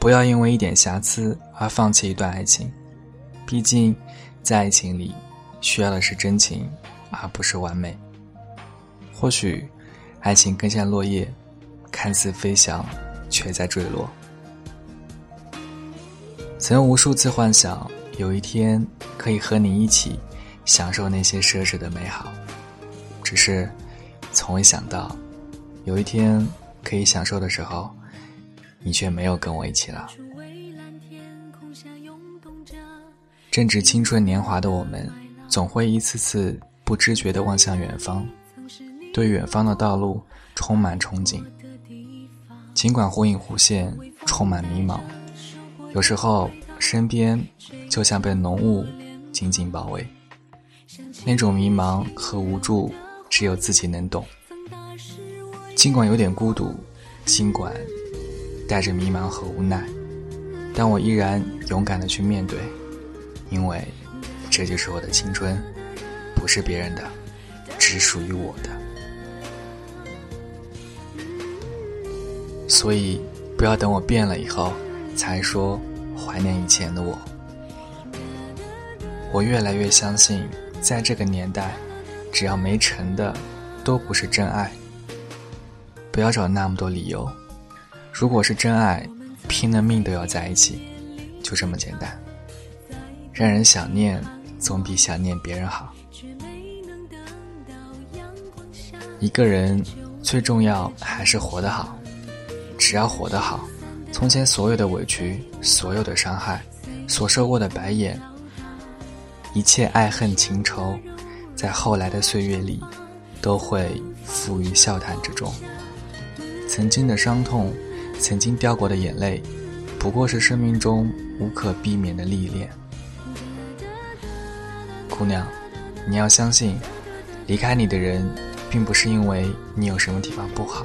不要因为一点瑕疵而放弃一段爱情，毕竟，在爱情里，需要的是真情，而不是完美。或许，爱情更像落叶，看似飞翔，却在坠落。曾无数次幻想，有一天可以和你一起享受那些奢侈的美好，只是，从未想到，有一天可以享受的时候。你却没有跟我一起了。正值青春年华的我们，总会一次次不知觉地望向远方，对远方的道路充满憧憬。尽管忽隐忽现，充满迷茫，有时候身边就像被浓雾紧紧包围，那种迷茫和无助，只有自己能懂。尽管有点孤独，尽管。带着迷茫和无奈，但我依然勇敢的去面对，因为这就是我的青春，不是别人的，只属于我的。所以，不要等我变了以后，才说怀念以前的我。我越来越相信，在这个年代，只要没成的，都不是真爱。不要找那么多理由。如果是真爱，拼了命都要在一起，就这么简单。让人想念，总比想念别人好。一个人最重要还是活得好，只要活得好，从前所有的委屈、所有的伤害、所受过的白眼，一切爱恨情仇，在后来的岁月里，都会付于笑谈之中。曾经的伤痛。曾经掉过的眼泪，不过是生命中无可避免的历练。姑娘，你要相信，离开你的人，并不是因为你有什么地方不好，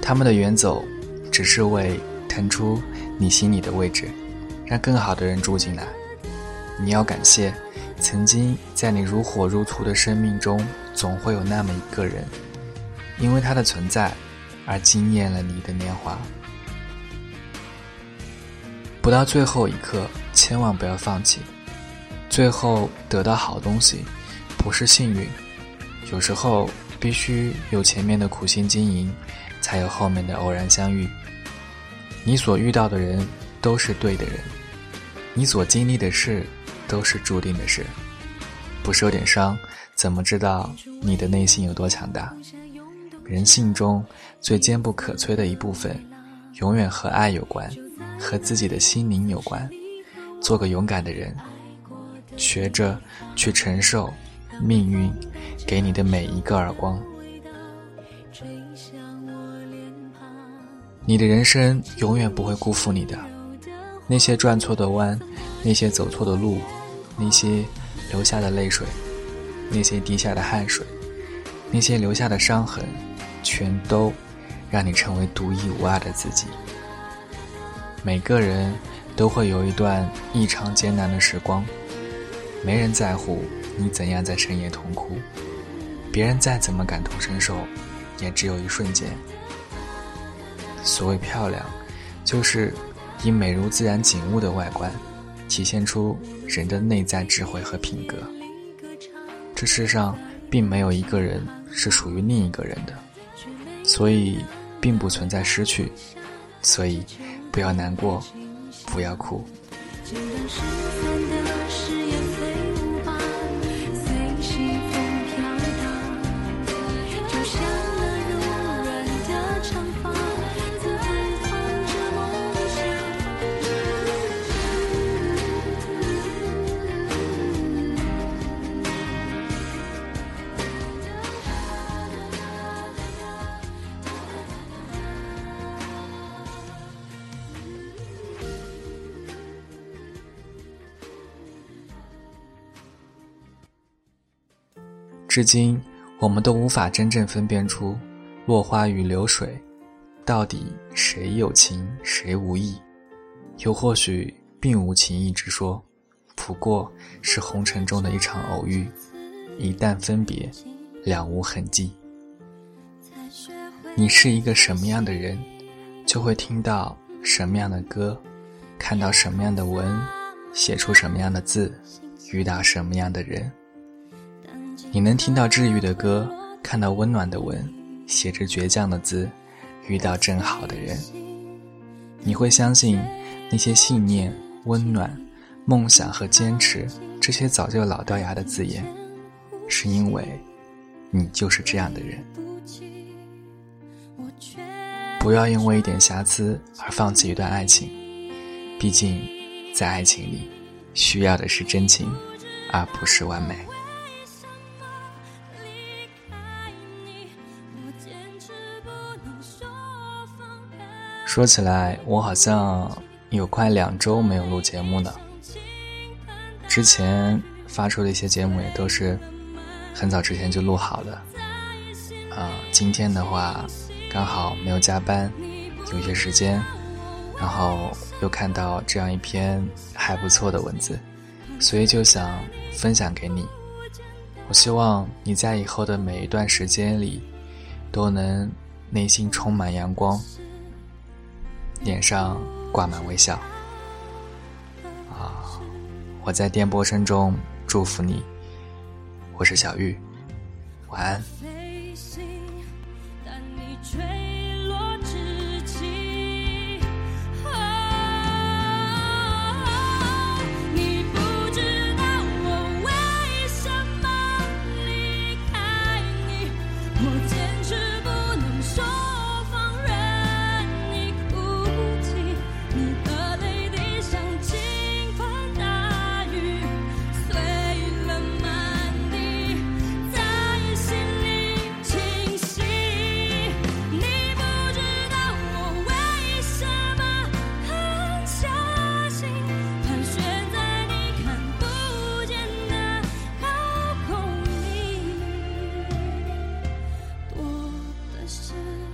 他们的远走，只是为腾出你心里的位置，让更好的人住进来。你要感谢，曾经在你如火如荼的生命中，总会有那么一个人，因为他的存在。而惊艳了你的年华，不到最后一刻，千万不要放弃。最后得到好东西，不是幸运，有时候必须有前面的苦心经营，才有后面的偶然相遇。你所遇到的人都是对的人，你所经历的事都是注定的事。不受点伤，怎么知道你的内心有多强大？人性中最坚不可摧的一部分，永远和爱有关，和自己的心灵有关。做个勇敢的人，学着去承受命运给你的每一个耳光。你的人生永远不会辜负你的。那些转错的弯，那些走错的路，那些流下的泪水，那些滴下的汗水，那些留下的伤痕。全都让你成为独一无二的自己。每个人都会有一段异常艰难的时光，没人在乎你怎样在深夜痛哭，别人再怎么感同身受，也只有一瞬间。所谓漂亮，就是以美如自然景物的外观，体现出人的内在智慧和品格。这世上并没有一个人是属于另一个人的。所以，并不存在失去，所以，不要难过，不要哭。至今，我们都无法真正分辨出落花与流水，到底谁有情谁无意，又或许并无情意之说，不过是红尘中的一场偶遇，一旦分别，了无痕迹。你是一个什么样的人，就会听到什么样的歌，看到什么样的文，写出什么样的字，遇到什么样的人。你能听到治愈的歌，看到温暖的文，写着倔强的字，遇到正好的人。你会相信那些信念、温暖、梦想和坚持这些早就老掉牙的字眼，是因为你就是这样的人。不要因为一点瑕疵而放弃一段爱情，毕竟，在爱情里，需要的是真情，而不是完美。说起来，我好像有快两周没有录节目了。之前发出的一些节目也都是很早之前就录好了。啊，今天的话。刚好没有加班，有一些时间，然后又看到这样一篇还不错的文字，所以就想分享给你。我希望你在以后的每一段时间里，都能内心充满阳光，脸上挂满微笑。啊，我在电波声中祝福你。我是小玉，晚安。question